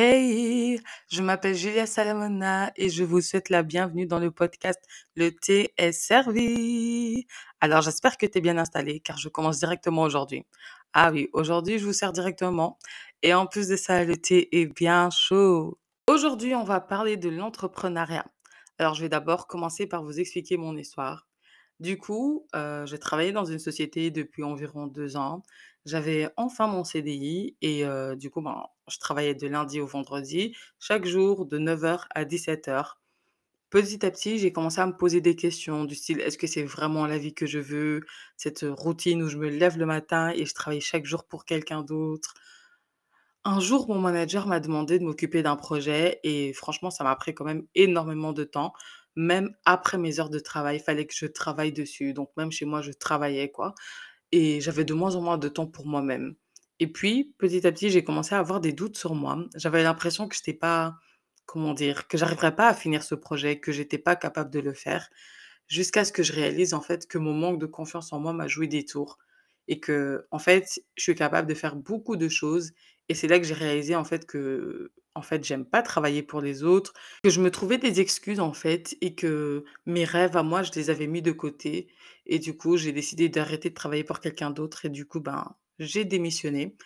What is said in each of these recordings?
Hey, je m'appelle Julia Salamona et je vous souhaite la bienvenue dans le podcast Le thé est servi. Alors j'espère que tu es bien installé car je commence directement aujourd'hui. Ah oui, aujourd'hui je vous sers directement et en plus de ça, le thé est bien chaud. Aujourd'hui, on va parler de l'entrepreneuriat. Alors je vais d'abord commencer par vous expliquer mon histoire. Du coup, heu, j'ai travaillé dans une société depuis environ 2 ans. J'avais enfin mon CDI et du coup, ben, je travaillais de lundi au vendredi, chaque jour de 9:00 à 17:00. Petit à petit, j'ai commencé à me poser des questions du style: «Est-ce que c'est vraiment la vie que je veux? Cette, routine où je me lève le matin et je travaille chaque jour pour quelqu'un d'autre?» Un jour, mon manager m'a demandé de m'occuper d'un projet et franchement, ça m'a pris quand même énormément de temps. Même après mes heures de travail, il fallait que je travaille dessus. Donc même chez moi, je travaillais, quoi. Et j'avais de moins en moins de temps pour moi-même. Et puis, petit à petit, j'ai commencé à avoir des doutes sur moi. J'avais l'impression que j'étais pas, comment dire, que j'arriverais pas à finir ce projet, que j'étais pas capable de le faire, jusqu'à ce que je réalise en fait que mon manque de confiance en moi m'a joué des tours et que en fait, je suis capable de faire beaucoup de choses et c'est là que j'ai réalisé en fait que en fait, j'aime pas travailler pour les autres, que je me trouvais des excuses en fait et que mes rêves à moi, je les avais mis de côté et du coup, j'ai décidé d'arrêter de travailler pour quelqu'un d'autre et du coup, ben, j'ai démissionné.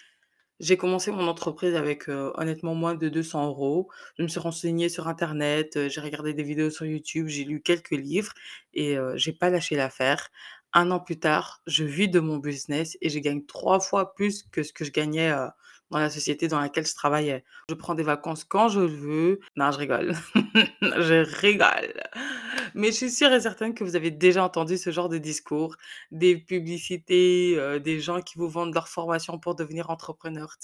J'ai commencé mon entreprise avec, honnêtement moins de 200 euros. Je me suis renseignée sur internet, j'ai regardé des vidéos sur YouTube, j'ai lu quelques livres et heu, j'ai pas lâché l'affaire. Un an plus tard, je vis de mon business et je gagne 3 fois plus que ce que je gagnais, dans la société dans laquelle je travaillais. Je prends des vacances quand je veux. Non, je rigole. Je rigole. Mais je suis sûre et certaine que vous avez déjà entendu ce genre de discours, des publicités, heu, des gens qui vous vendent leur formation pour devenir entrepreneur.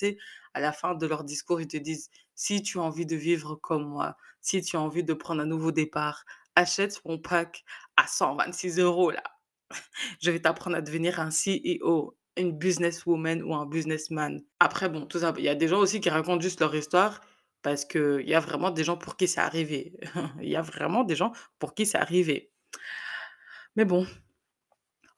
À la fin de leur discours, ils te disent: «Si tu as envie de vivre comme moi, si tu as envie de prendre un nouveau départ, achète mon pack à 126 euros là. Je vais t'apprendre à devenir un CEO, une businesswoman ou un businessman». Après bon, tout ça, il y a des gens aussi qui racontent juste leur histoire parce qu'il y a vraiment des gens pour qui c'est arrivé. Il y a vraiment des gens pour qui c'est arrivé. Mais bon,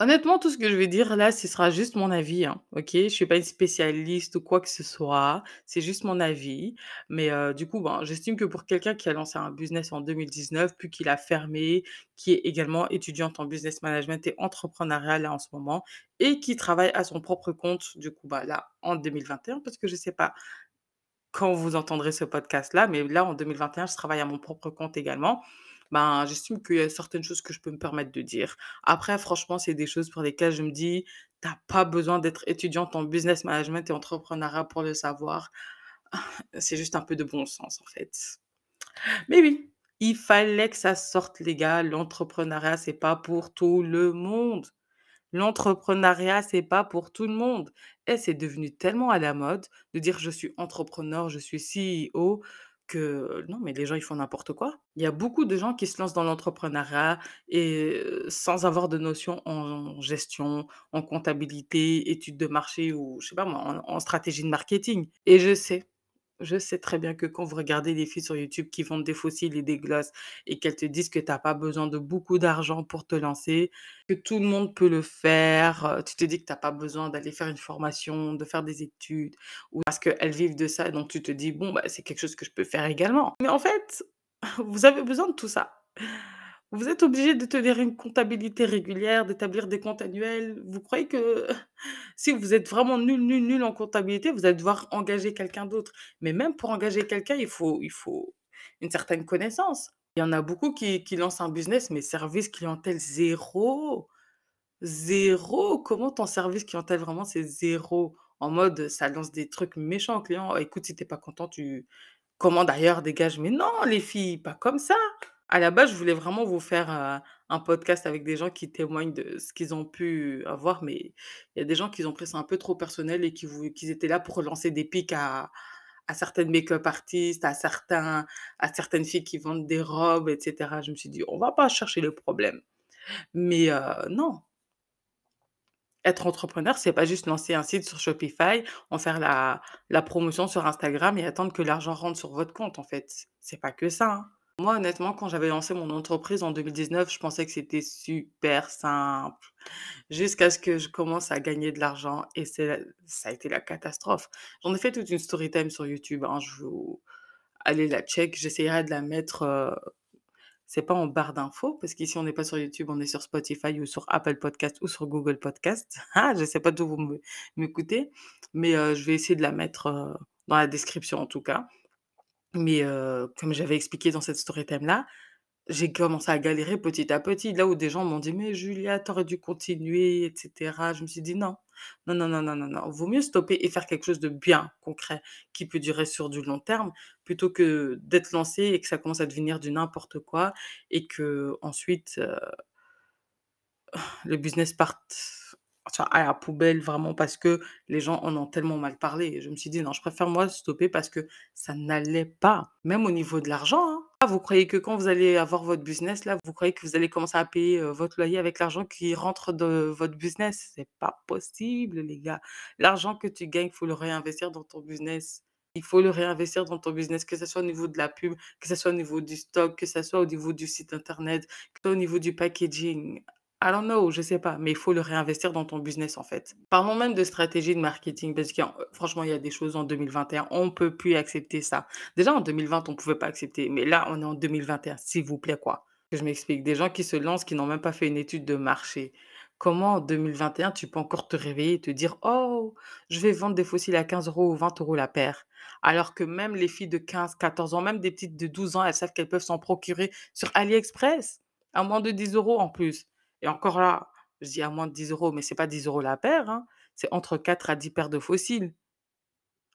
honnêtement, tout ce que je vais dire là, ce sera juste mon avis, hein, OK? Je suis pas une spécialiste ou quoi que ce soit, c'est juste mon avis. Mais heu, du coup, ben, j'estime que pour quelqu'un qui a lancé un business en 2019, puis qu'il a fermé, qui est également étudiante en business management et entrepreneuriat là en ce moment et qui travaille à son propre compte, du coup, bah, là en 2021 parce que je sais pas quand vous entendrez ce podcast-là, mais là, en 2021, je travaille à mon propre compte également. Ben, j'estime qu'il y a certaines choses que je peux me permettre de dire. Après, franchement, c'est des choses pour lesquelles je me dis, t'as pas besoin d'être étudiante en business management et entrepreneuriat pour le savoir. C'est juste un peu de bon sens, en fait. Mais oui, il fallait que ça sorte, les gars. L'entrepreneuriat, c'est pas pour tout le monde. L'entrepreneuriat, c'est pas pour tout le monde et c'est devenu tellement à la mode de dire: «Je suis entrepreneur, je suis CEO» que non, mais les gens, ils font n'importe quoi. Il y a beaucoup de gens qui se lancent dans l'entrepreneuriat et sans avoir de notion en gestion, en comptabilité, études de marché ou je sais pas moi, en stratégie de marketing et je sais je sais très bien que quand vous regardez des filles sur YouTube qui vendent des fossiles et des glosses et qu'elles te disent que tu as pas besoin de beaucoup d'argent pour te lancer, que tout le monde peut le faire, heu, tu te dis que tu as pas besoin d'aller faire une formation, de faire des études ou parce qu'elles vivent de ça, donc tu te dis: «Bon, bah, c'est quelque chose que je peux faire également». Mais en fait, vous avez besoin de tout ça. Vous êtes obligé de tenir une comptabilité régulière, d'établir des comptes annuels. Vous croyez que si vous êtes vraiment nul, nul, nul en comptabilité, vous allez devoir engager quelqu'un d'autre. Mais même pour engager quelqu'un, il faut, il faut une certaine connaissance. Il y en a beaucoup qui, lancent un business, mais service clientèle zéro. Zéro? Comment ton service clientèle vraiment c'est zéro? En mode, ça lance des trucs méchants aux clients. Écoute, si t'es pas content, tu commandes ailleurs, dégage. Mais non, les filles, pas comme ça. À la base, je voulais vraiment vous faire, heu, un podcast avec des gens qui témoignent de ce qu'ils ont pu avoir, mais il y a des gens qui ont pris ça un peu trop personnel et qui qui étaient là pour lancer des pics à certaines make-up artistes, à certains à certaines filles qui vendent des robes et cetera. Je me suis dit: «On va pas chercher le problème». Mais heu, non, être entrepreneur, c'est pas juste lancer un site sur Shopify, en faire la la promotion sur Instagram et attendre que l'argent rentre sur votre compte, en fait. C'est pas que ça, hein. Moi, honnêtement, quand j'avais lancé mon entreprise en 2019, je pensais que c'était super simple, jusqu'à ce que je commence à gagner de l'argent et c'est ça a été la catastrophe. J'en ai fait toute une story time sur YouTube, hein, je vous allez la check. J'essayerai de la mettre, heu, c'est pas en barre d'infos parce qu'ici on n'est pas sur YouTube, on est sur Spotify ou sur Apple Podcast ou sur Google Podcast. Ah, je sais pas d'où vous m'écoutez, mais heu, je vais essayer de la mettre, heu, dans la description en tout cas. Mais comme j'avais expliqué dans cette story time là, j'ai commencé à galérer petit à petit. Là où des gens m'ont dit: «Mais Julia, tu aurais dû continuer et cetera». Je me suis dit: «Non, non, non, non, non, non, non, vaut mieux stopper et faire quelque chose de bien concret qui peut durer sur du long terme, plutôt que d'être lancé et que ça commence à devenir du n'importe quoi et qu'ensuite, heu, le business parte à la poubelle vraiment parce que les gens en ont tellement mal parlé je me suis dit: «Non, je préfère moi stopper parce que ça n'allait pas». Même au niveau de l'argent, hein. Ah, vous croyez que quand vous allez avoir votre business là, vous croyez que vous allez commencer à payer, votre loyer avec l'argent qui rentre de votre business? C'est pas possible les gars. L'argent que tu gagnes, il faut le réinvestir dans ton business. Il faut le réinvestir dans ton business, que ça soit au niveau de la pub, que ça soit au niveau du stock, que ça soit au niveau du site internet, que ça soit au niveau du packaging. I don't know, je sais pas, mais il faut le réinvestir dans ton business, en fait. Parlons même de stratégie de marketing parce y a franchement, il y a des choses en 2021, on peut plus accepter ça. Déjà en 2020, on pouvait pas accepter, mais là, on est en 2021, s'il vous plaît, quoi. Que je m'explique, des gens qui se lancent, qui n'ont même pas fait une étude de marché. Comment en 2021, tu peux encore te réveiller et te dire: «Oh, je vais vendre des fossiles à 15 euros ou 20 euros la paire». Alors que même les filles de 15-14 ans, même des petites de 12 ans, elles savent qu'elles peuvent s'en procurer sur AliExpress, à moins de 10 euros en plus. Et encore là, je dis à moins de 10 euros, mais c'est pas 10 euros la paire, hein, c'est entre 4 à 10 paires de fossiles.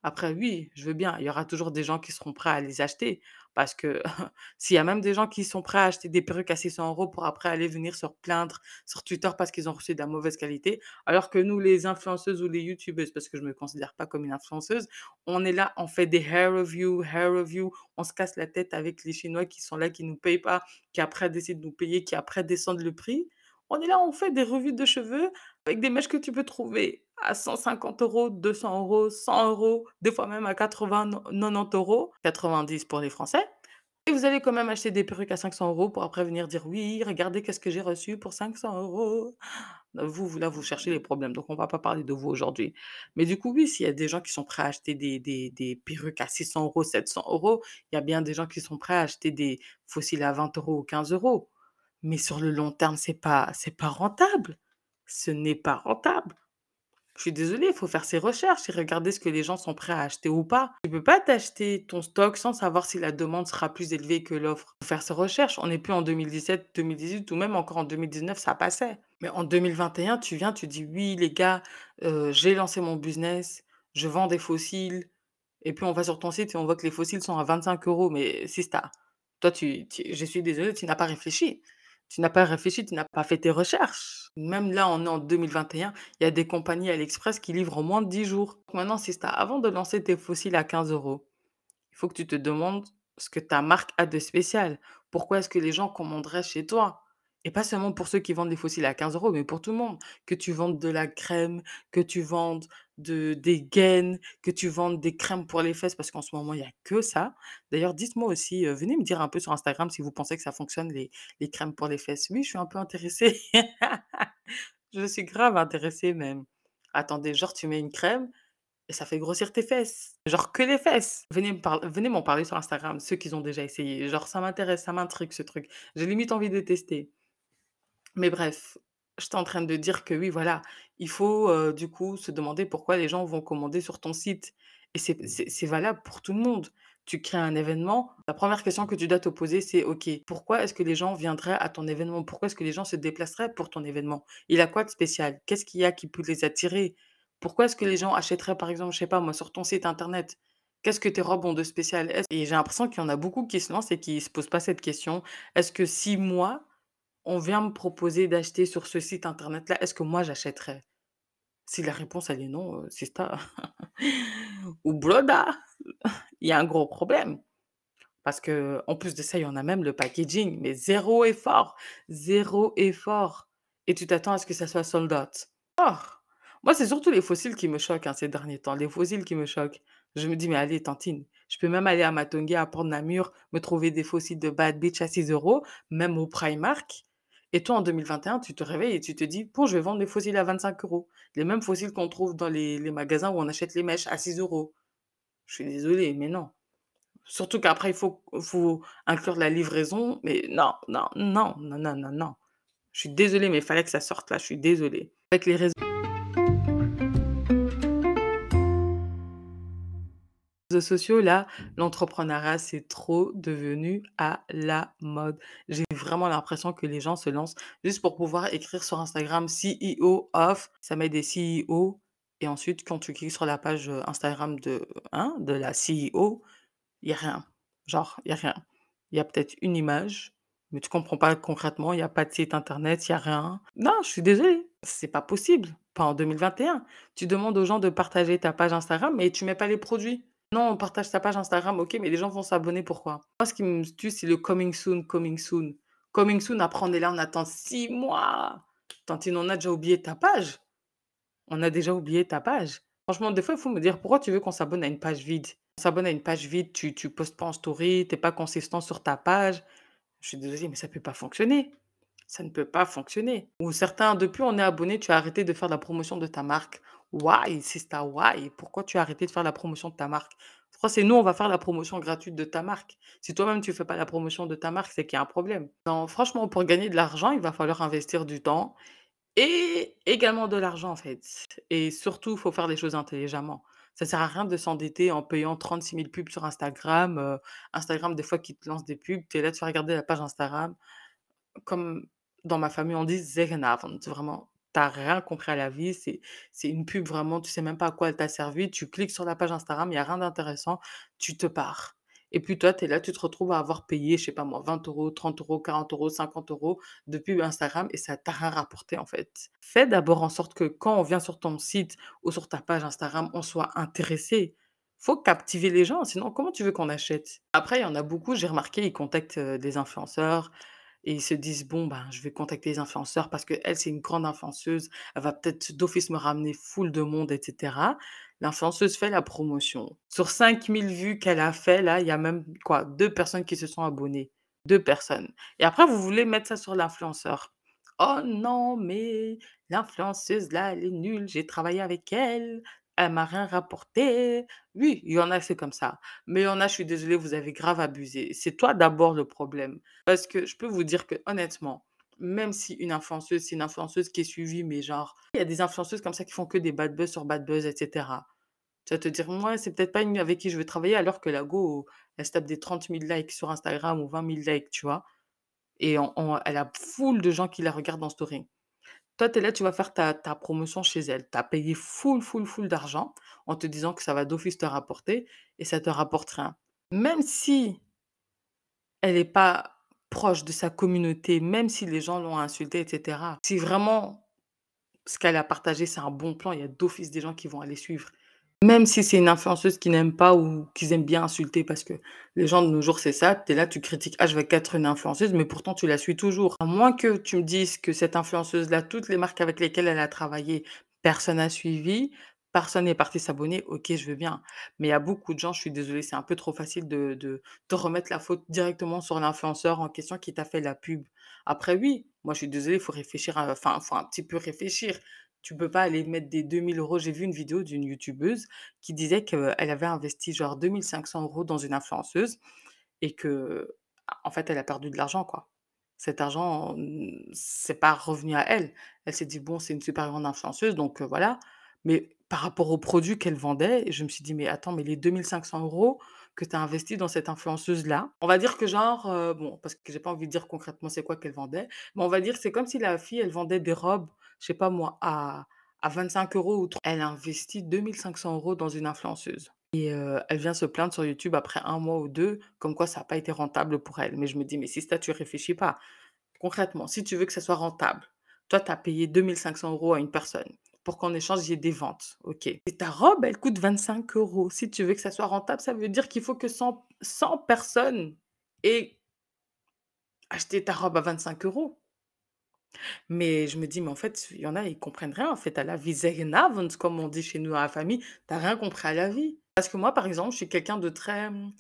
Après oui, je veux bien, il y aura toujours des gens qui seront prêts à les acheter parce que s'il y a même des gens qui sont prêts à acheter des perruques à 600 euros pour après aller venir se plaindre sur Twitter parce qu'ils ont reçu de la mauvaise qualité, alors que nous, les influenceuses ou les youtubeuses, parce que je me considère pas comme une influenceuse, on est là, on fait des hair reviews, hair reviews, on se casse la tête avec les Chinois qui sont là, qui nous payent pas, qui après décident de nous payer, qui après descendent le prix. On est là, on fait des revues de cheveux avec des mèches que tu peux trouver à 150 euros, 200 euros, 100 euros, des fois même à 80, no 90 euros, 90 pour les Français et vous allez quand même acheter des perruques à 500 euros pour après venir dire: «Oui, regardez qu'est-ce que j'ai reçu pour 500 euros». Vous vous là, vous cherchez les problèmes, donc on va pas parler de vous aujourd'hui. Mais du coup, oui, s'il y a des gens qui sont prêts à acheter des des perruques à 600 euros, 700 euros, il y a bien des gens qui sont prêts à acheter des fossiles à 20 euros ou 15 euros. Mais sur le long terme, c'est pas c'est pas rentable. Ce n'est pas rentable. Je suis désolée, il faut faire ses recherches et regarder ce que les gens sont prêts à acheter ou pas. Tu peux pas t'acheter ton stock sans savoir si la demande sera plus élevée que l'offre. Faut faire ses recherches. On n'est plus en 2017-2018 ou même encore en 2019, ça passait. Mais en 2021, tu viens, tu dis: «Oui les gars, heu, j'ai lancé mon business, je vends des fossiles» et puis on va sur ton site et on voit que les fossiles sont à 25 euros. Mais sista, toi tu tu je suis désolée, tu n'as pas réfléchi. Tu n'as pas réfléchi, tu n'as pas fait tes recherches. Même là, on est en 2021, il y a des compagnies AliExpress qui livrent en moins de 10 jours. Maintenant, si tu avant de lancer tes fossiles à 15 euros, il faut que tu te demandes ce que ta marque a de spécial. Pourquoi est-ce que les gens commanderaient chez toi? Et pas seulement pour ceux qui vendent des fossiles à 15 euros, mais pour tout le monde. Que tu vendes de la crème, que tu vendes de, des gaines, que tu vendes des crèmes pour les fesses, parce qu'en ce moment, il n'y a que ça. D'ailleurs, dites-moi aussi, euh, venez me dire un peu sur Instagram si vous pensez que ça fonctionne, les, crèmes pour les fesses. Oui, je suis un peu intéressée. je suis grave intéressée même. Attendez, genre, tu mets une crème et ça fait grossir tes fesses. Genre que les fesses. Venez m'en parler sur Instagram, ceux qui ont déjà essayé. Genre, ça m'intéresse, ça m'intrigue ce truc. J'ai limite envie de tester. Mais bref, j'étais en train de dire que oui, voilà, il faut, du coup, se demander pourquoi les gens vont commander sur ton site et c'est c'est c'est valable pour tout le monde. Tu crées un événement, la première question que tu dois te poser, c'est: «OK, pourquoi est-ce que les gens viendraient à ton événement? Pourquoi est-ce que les gens se déplaceraient pour ton événement? Il a quoi de spécial? Qu'est-ce qu'il y a qui peut les attirer? Pourquoi est-ce que les gens achèteraient, par exemple, je sais pas moi, sur ton site internet? Qu'est-ce que tes robes ont de spécial?» est-ce et j'ai l'impression qu'il y en a beaucoup qui se lancent et qui se posent pas cette question. Est-ce que si moi on vient me proposer d'acheter sur ce site internet-là, est-ce que moi j'achèterais? Si la réponse est non, heu, sista ou broda, il y a un gros problème. Parce que en plus de ça, il y en a même le packaging, mais zéro effort, zéro effort et tu t'attends à ce que ça soit sold out. Oh! Moi, c'est surtout les fossiles qui me choquent, hein, ces derniers temps, les fossiles qui me choquent. Je me dis: «Mais allez tantine, je peux même aller à Matonge, à Port-Namur, me trouver des fossiles de Bad Beach à 6 euros, même au Primark» et toi, en 2021, tu te réveilles et tu te dis: «Bon, je vais vendre les fossiles à 25 euros». Les mêmes fossiles qu'on trouve dans les magasins où on achète les mèches à 6 euros. Je suis désolée, mais non. Surtout qu'après, il faut faut inclure la livraison, mais non, non, non, non, non, non, non. Je suis désolée, mais il fallait que ça sorte là, je suis désolée. Avec les réseaux sociaux là, l'entrepreneuriat, c'est trop devenu à la mode. J'ai vraiment l'impression que les gens se lancent juste pour pouvoir écrire sur Instagram CEO off, ça met des CEO et ensuite quand tu cliques sur la page, heu, Instagram de hein, de la CEO, il y a rien. Genre, il y a rien. Il y a peut-être une image, mais tu comprends pas concrètement, il y a pas de site internet, il y a rien. Non, je suis désolée, c'est pas possible, pas en 2021. Tu demandes aux gens de partager ta page Instagram, mais tu mets pas les produits. Non, on partage ta page Instagram, OK, mais les gens vont s'abonner pourquoi? Moi, ce qui me tue, c'est le coming soon, coming soon. Coming soon, on est là, on attend 6 mois. Tantine, on a déjà oublié ta page. On a déjà oublié ta page. Franchement, des fois, il faut me dire pourquoi tu veux qu'on s'abonne à une page vide? On s'abonne à une page vide, tu tu postes pas en story, tu pas consistant sur ta page. Je suis désolée, mais ça peut pas fonctionner. Ça ne peut pas fonctionner. Ou certains, depuis on est abonné, tu as arrêté de faire la promotion de ta marque. Why, sister, why? Pourquoi tu as arrêté de faire la promotion de ta marque? Pourquoi c'est nous, on va faire la promotion gratuite de ta marque? Si toi-même tu fais pas la promotion de ta marque, c'est qu'il y a un problème. Non, franchement, pour gagner de l'argent, il va falloir investir du temps et également de l'argent, en fait. Et surtout, il faut faire les choses intelligemment. Ça sert à rien de s'endetter en payant 36 000 pubs sur Instagram. heu, Instagram, des fois, qui te lance des pubs, tu es là, tu vas regarder la page Instagram. Comme dans ma famille, on dit: «Zegenavond», vraiment, tu as rien compris à la vie, c'est c'est une pub vraiment, tu sais même pas à quoi elle t'a servi. Tu cliques sur la page Instagram, il y a rien d'intéressant, tu te pars. Et puis toi, tu es là, tu te retrouves à avoir payé, je sais pas moi, 20 €, 30 €, 40 €, 50 € de pub Instagram et ça t'a rien rapporté, en fait. Fais d'abord en sorte que quand on vient sur ton site ou sur ta page Instagram, on soit intéressé. Faut captiver les gens, sinon comment tu veux qu'on achète? Après, il y en a beaucoup, j'ai remarqué, ils contactent, des influenceurs et ils se disent: «Bon, ben, je vais contacter les influenceurs parce qu'elle, c'est une grande influenceuse, elle va peut-être d'office me ramener foule de monde et cetera». L'influenceuse fait la promotion. Sur 5000 vues qu'elle a fait là, il y a même quoi? 2 personnes qui se sont abonnées. 2 personnes et après vous voulez mettre ça sur l'influenceur. «Oh non, mais l'influenceuse là, elle est nulle, j'ai travaillé avec elle, elle m'a rien rapporté». Oui, il y en a, c'est comme ça. Mais il y en a, je suis désolée, vous avez grave abusé. C'est toi d'abord le problème. Parce que je peux vous dire que honnêtement, même si une influenceuse, c'est une influenceuse qui est suivie, mais genre, il y a des influenceuses comme ça qui font que des bad buzz sur bad buzz, et cetera. Tu vas te dire: «Mouais, c'est peut-être pas une avec qui je veux travailler», alors que la go, elle se tape des 30 000 likes sur Instagram ou 20 000 likes, tu vois? Et on on elle a foule de gens qui la regardent en story. Toi, tu es là, tu vas faire ta promotion chez elle. Tu as payé full, full, full d'argent en te disant que ça va d'office te rapporter et ça te rapporte rien. Même si elle est pas proche de sa communauté, même si les gens l'ont insultée et cetera, si vraiment ce qu'elle a partagé, c'est un bon plan, il y a d'office des gens qui vont aller suivre. Même si c'est une influenceuse qu'ils n'aiment pas ou qu'ils aiment bien insulter parce que les gens de nos jours, c'est ça, tu es là, tu critiques H24 une influenceuse, mais pourtant tu la suis toujours. À moins que tu me dises que cette influenceuse-là, toutes les marques avec lesquelles elle a travaillé, personne n'a suivi, personne n'est parti s'abonner, OK, je veux bien. Mais il y a beaucoup de gens, je suis désolée, c'est un peu trop facile de de de remettre la faute directement sur l'influenceur en question qui t'a fait la pub. Après oui, moi je suis désolée, il faut réfléchir enfin, faut un petit peu réfléchir. Tu peux pas aller mettre des 2 000 €. J'ai vu une vidéo d'une youtubeuse qui disait qu'elle avait investi genre 2 500 € dans une influenceuse et que, en fait, elle a perdu de l'argent, quoi. Cet argent, c'est pas revenu à elle. Elle s'est dit: «Bon, c'est une super grande influenceuse, donc heu, voilà». Mais par rapport aux produits qu'elle vendait, je me suis dit: «Mais attends, mais les 2 500 € que tu as investis dans cette influenceuse-là», on va dire que genre, heu, bon, parce que j'ai pas envie de dire concrètement c'est quoi qu'elle vendait, mais on va dire c'est comme si la fille, elle vendait des robes, je sais pas moi, à à 25 € ou tr elle a investi 2 500 € dans une influenceuse et heu, elle vient se plaindre sur YouTube après un mois ou 2, comme quoi ça a pas été rentable pour elle. Mais je me dis: «Mais sister, tu réfléchis pas. Concrètement, si tu veux que ça soit rentable, toi, tu as payé 2 500 € à une personne pour qu'en échange, il y ait des ventes, OK. Et ta robe, elle coûte 25 €. Si tu veux que ça soit rentable, ça veut dire qu'il faut que 100 100 personnes aient acheté ta robe à 25 €. Mais je me dis: «Mais en fait, il y en a, ils comprennent rien en fait à la vie. Comme on dit chez nous à la famille, tu as rien compris à la vie». Parce que moi, par exemple, je suis quelqu'un de très, mmh,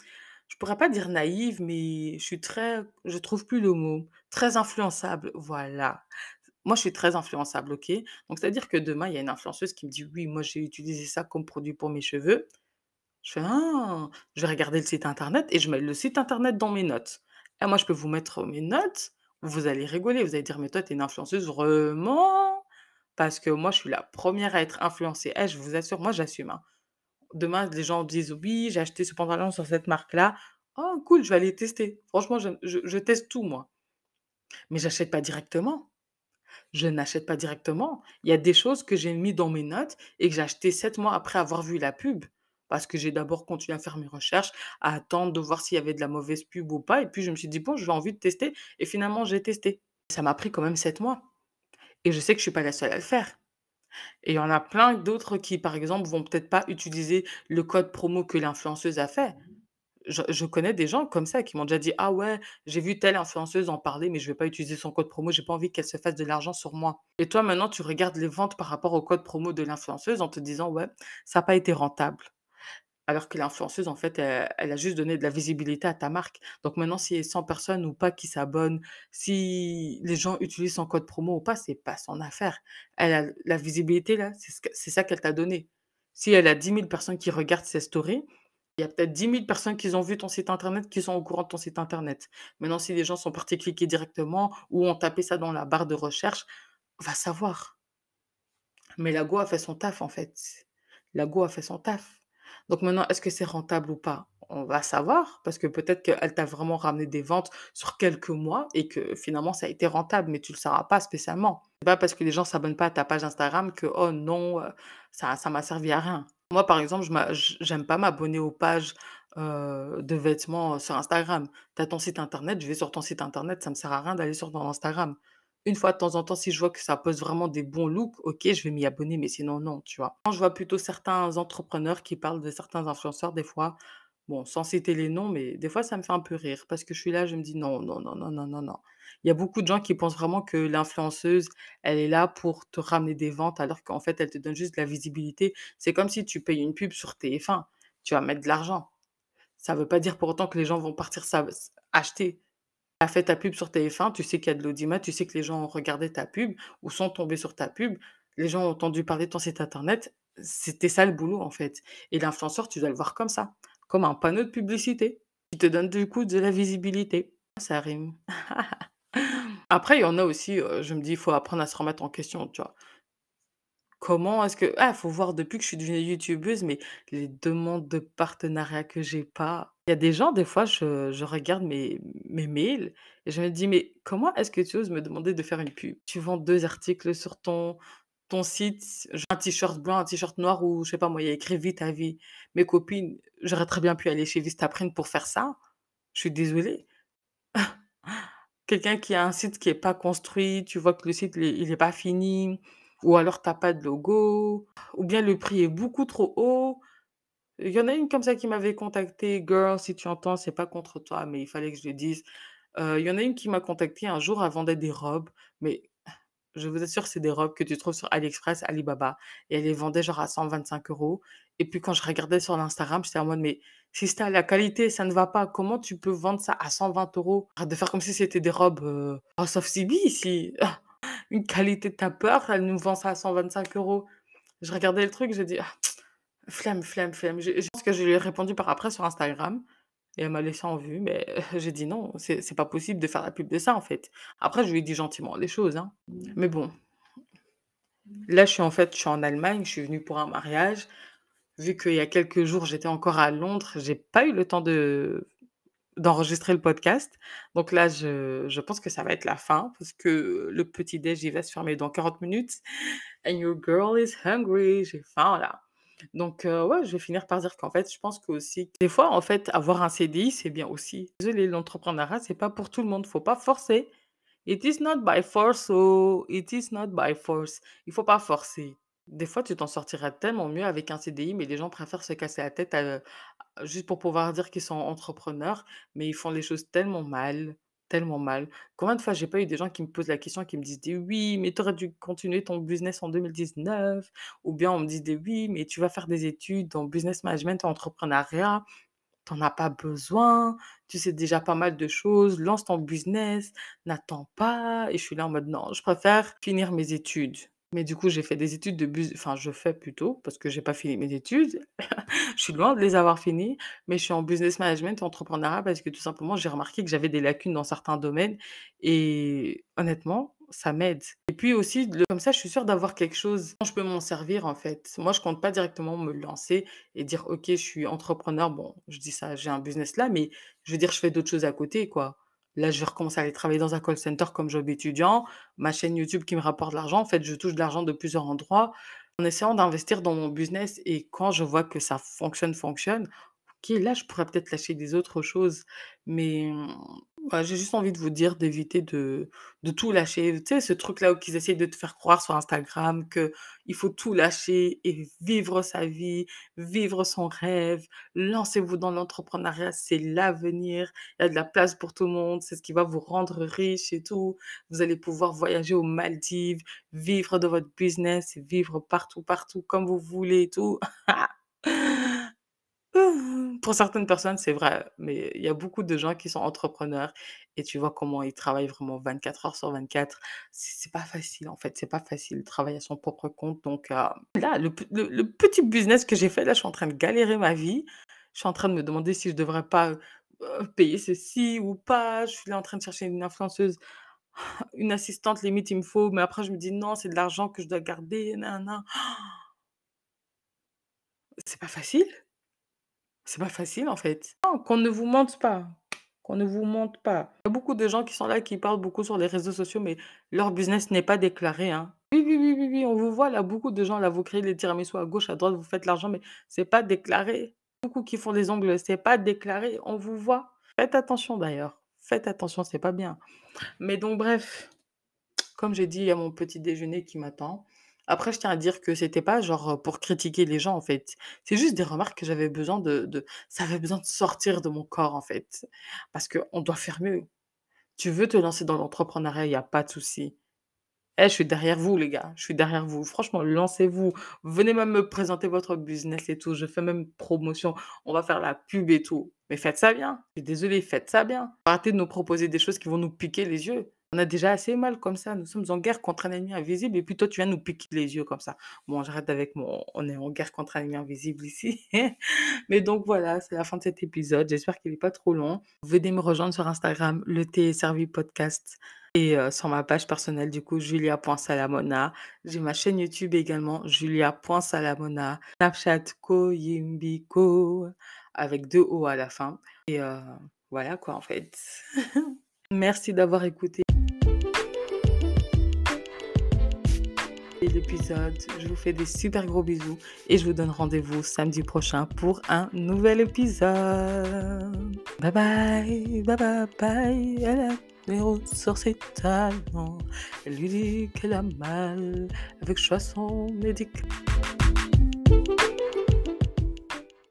je pourrais pas dire naïve, mais je suis très je trouve plus le mot, très influençable, voilà. Moi, je suis très influençable, OK? Donc c'est-à-dire que demain, il y a une influenceuse qui me dit: «Oui, moi j'ai utilisé ça comme produit pour mes cheveux». Je fais: «Ah!» je vais regarder le site internet et je mets le site internet dans mes notes. Et moi, je peux vous mettre mes notes, vous allez rigoler, vous allez dire: «Mais toi, tu es une influenceuse vraiment?» parce que moi, je suis la première à être influencée. Eh, je vous assure, moi, j'assume, hein. Demain, les gens disent: «Oui, j'ai acheté ce pantalon sur cette marque-là». «Oh cool, je vais aller tester». Franchement, je je teste tout moi. Mais j'achète pas directement. Je n'achète pas directement. Il y a des choses que j'ai mis dans mes notes et que j'ai acheté 7 mois après avoir vu la pub. Parce que j'ai d'abord continué à faire mes recherches, à attendre de voir s'il y avait de la mauvaise pub ou pas et puis je me suis dit: «Bon, j'ai envie de tester» et finalement j'ai testé. Ça m'a pris quand même 7 mois et je sais que je suis pas la seule à le faire. Et il y en a plein d'autres qui, par exemple, vont peut-être pas utiliser le code promo que l'influenceuse a fait. Je connais des gens comme ça qui m'ont déjà dit: «Ah ouais, j'ai vu telle influenceuse en parler, mais je vais pas utiliser son code promo, j'ai pas envie qu'elle se fasse de l'argent sur moi». Et toi, maintenant, tu regardes les ventes par rapport au code promo de l'influenceuse en te disant: «Ouais, ça a pas été rentable». Alors que l'influenceuse, en fait, elle a juste donné de la visibilité à ta marque. Donc maintenant, s'il y a 100 personnes ou pas qui s'abonnent, si les gens utilisent son code promo ou pas, c'est pas son affaire. Elle a la visibilité là, c'est ça qu'elle t'a donné. Si elle a dix mille personnes qui regardent ses stories, il y a peut-être dix mille personnes qui ont vu ton site internet, qui sont au courant de ton site internet. Maintenant, si les gens sont partis cliquer directement ou ont tapé ça dans la barre de recherche, va savoir. Mais la Go a fait son taf, en fait. La Go a fait son taf. Donc maintenant, est-ce que c'est rentable ou pas? On va savoir parce que peut-être qu'elle t'a vraiment ramené des ventes sur quelques mois et que finalement ça a été rentable, mais tu le sauras pas spécialement. C'est pas parce que les gens s'abonnent pas à ta page Instagram que: «Oh non, heu, ça ça m'a servi à rien». Moi, par exemple, je j'aime pas m'abonner aux pages, heu, de vêtements, heu, sur Instagram. Tu as ton site internet, je vais sur ton site internet, ça me sert à rien d'aller sur ton Instagram. Une fois de temps en temps, si je vois que ça poste vraiment des bons looks, OK, je vais m'y abonner, mais sinon non, tu vois? Quand je vois plutôt certains entrepreneurs qui parlent de certains influenceurs des fois, bon, sans citer les noms, mais des fois ça me fait un peu rire parce que je suis là, je me dis: «Non, non, non, non, non, non, non». Il y a beaucoup de gens qui pensent vraiment que l'influenceuse, elle est là pour te ramener des ventes alors qu'en fait, elle te donne juste de la visibilité. C'est comme si tu payes une pub sur TF1, tu vas mettre de l'argent. Ça veut pas dire pour autant que les gens vont partir acheter. As fait ta pub sur TF1, tu sais qu'il y a de l'audimat, tu sais que les gens ont regardé ta pub ou sont tombés sur ta pub, les gens ont entendu parler de ton site internet, c'était ça le boulot en fait. Et l'influenceur, tu dois le voir comme ça, comme un panneau de publicité qui te donne du coup de la visibilité. Ça rime. Après, il y en a aussi, heu, je me dis: «Il faut apprendre à se remettre en question», tu vois? Comment est-ce que ah, faut voir depuis que je suis devenue youtubeuse, mais les demandes de partenariat que j'ai pas. Il y a des gens, des fois, je je regarde mes mes mails et je me dis: «Mais comment est-ce que tu oses me demander de faire une pub? Tu vends 2 articles sur ton ton site, un t-shirt blanc, un t-shirt noir ou je sais pas moi, il y a écrit «Vis ta vie». Mes copines, j'aurais très bien pu aller chez Vistaprint pour faire ça. Je suis désolée. Quelqu'un qui a un site qui est pas construit, tu vois que le site il est il est pas fini ou alors tu as pas de logo ou bien le prix est beaucoup trop haut. Il y en a une comme ça qui m'avait contactée, girl, si tu entends, c'est pas contre toi, mais il fallait que je le dise. Heu, il y en a une qui m'a contactée un jour, elle vendait des robes, mais je vous assure, c'est des robes que tu trouves sur AliExpress, Alibaba et elle les vendait genre à 125 euros. et puis quand je regardais sur l'Instagram, j'étais en mode: «Mais si c'était à la qualité, ça ne va pas, comment tu peux vendre ça à 120 euros? De faire comme si c'était des robes, heu, House of CB ici. Une qualité de ta peur, elle nous vend ça à 125 euros. Je regardais le truc, j'ai dit: «Ah, flemme, flemme, flemme». Je pense que je lui ai répondu par après sur Instagram et elle m'a laissé en vue, mais j'ai dit: «Non, c'est pas possible de faire la pub de ça, en fait». Après, je lui ai dit gentiment les choses, hein. Mais bon, là, je suis en fait, je suis en Allemagne, je suis venue pour un mariage. Vu qu'il y a quelques jours, j'étais encore à Londres, j'ai pas eu le temps de d'enregistrer le podcast. Donc là, je je pense que ça va être la fin parce que le petit déj, il va se fermer dans 40 minutes and your girl is hungry. J'ai faim là. Donc heu, ouais, je vais finir par dire qu'en fait, je pense qu'aussi des fois, en fait, avoir un CDI, c'est bien aussi. Désolée, l'entrepreneuriat, c'est pas pour tout le monde, faut pas forcer. It is not by force, oh, it is not by force. Il faut pas forcer. Des fois, tu t'en sortirais tellement mieux avec un CDI, mais les gens préfèrent se casser la tête à juste pour pouvoir dire qu'ils sont entrepreneurs, mais ils font les choses tellement mal, tellement mal. Combien de fois j'ai pas eu des gens qui me posent la question, qui me disent des: «Oui, mais tu aurais dû continuer ton business en 2019» ou bien on me dit des: «Oui, mais tu vas faire des études en business management, en entrepreneuriat, tu as pas besoin, tu sais déjà pas mal de choses, lance ton business, n'attends pas» et je suis là en mode: «Non, je préfère finir mes études». Mais du coup, j'ai fait des études de bus enfin, je fais plutôt parce que j'ai pas fini mes études. Je suis loin de les avoir finies, mais je suis en business management entrepreneuriat parce que tout simplement, j'ai remarqué que j'avais des lacunes dans certains domaines et honnêtement, ça m'aide. Et puis aussi, comme ça, je suis sûre d'avoir quelque chose dont je peux m'en servir, en fait. Moi, je compte pas directement me lancer et dire: «OK, je suis entrepreneur». Bon, je dis ça, j'ai un business là, mais je veux dire, je fais d'autres choses à côté, quoi. Là, je vais recommencer à aller travailler dans un call center comme job étudiant, ma chaîne YouTube qui me rapporte de l'argent. En fait, je touche de l'argent de plusieurs endroits en essayant d'investir dans mon business et quand je vois que ça fonctionne, fonctionne, OK, là, je pourrais peut-être lâcher des autres choses, mais j'ai juste envie de vous dire d'éviter de tout lâcher. Tu sais, ce truc-là où qu'ils essayent de te faire croire sur Instagram que il faut tout lâcher et vivre sa vie, vivre son rêve. Lancez-vous dans l'entrepreneuriat, c'est l'avenir. Il y a de la place pour tout le monde, c'est ce qui va vous rendre riche et tout. Vous allez pouvoir voyager aux Maldives, vivre de votre business, vivre partout, partout comme vous voulez et tout. Pour certaines personnes, c'est vrai, mais il y a beaucoup de gens qui sont entrepreneurs et tu vois comment ils travaillent vraiment 24 heures sur 24. C'est pas facile, en fait, c'est pas facile de travailler à son propre compte. Donc, heu, là, le petit business que j'ai fait, là, je suis en train de galérer ma vie. Je suis en train de me demander si je devrais pas, payer ceci ou pas. Je suis là en train de chercher une influenceuse, une assistante, limite, il me faut, mais après je me dis: «Non, c'est de l'argent que je dois garder, nin nin». C'est pas facile. C'est pas facile, en fait. Non, qu'on ne vous mente pas, qu'on ne vous mente pas. Il y a beaucoup de gens qui sont là, qui parlent beaucoup sur les réseaux sociaux, mais leur business n'est pas déclaré, hein. Oui, oui, oui, oui, oui, on vous voit là, beaucoup de gens là, vous créez les tiramisu à gauche, à droite, vous faites l'argent, mais c'est pas déclaré. Beaucoup qui font des ongles, c'est pas déclaré, on vous voit. Faites attention d'ailleurs, faites attention, c'est pas bien. Mais donc bref. Comme j'ai dit, il y a mon petit déjeuner qui m'attend. Après, je tiens à dire que c'était pas genre, pour critiquer les gens, en fait. C'est juste des remarques que j'avais besoin de ça avait besoin de sortir de mon corps, en fait. Parce qu'on doit faire mieux. Tu veux te lancer dans l'entrepreneuriat, il y a pas de souci. Eh, je suis derrière vous les gars, je suis derrière vous. Franchement, lancez-vous. Venez même me présenter votre business et tout. Je fais même promotion. On va faire la pub et tout. Mais faites ça bien. Je suis désolée, faites ça bien. Arrêtez de nous proposer des choses qui vont nous piquer les yeux. On a déjà assez mal comme ça. Nous sommes en guerre contre un ennemi invisible et puis toi, tu viens nous piquer les yeux comme ça. Bon, j'arrête avec mon on est en guerre contre un ennemi invisible ici. Mais donc voilà, c'est la fin de cet épisode. J'espère qu'il est pas trop long. Venez me rejoindre sur Instagram, le thé est servi podcast et heu, sur ma page personnelle du coup, julia.salamona. J'ai ma chaîne YouTube également, julia.salamona. Snapchat Koyimbiko avec 2 O à la fin et heu, voilà quoi en fait. Merci d'avoir écouté Je vous fais des super gros bisous et je vous donne rendez-vous samedi prochain pour un nouvel épisode. Bye bye, bye bye bye. Elle a numéro sur ses talons. Elle lui dit qu'elle a mal avec choix son médicament.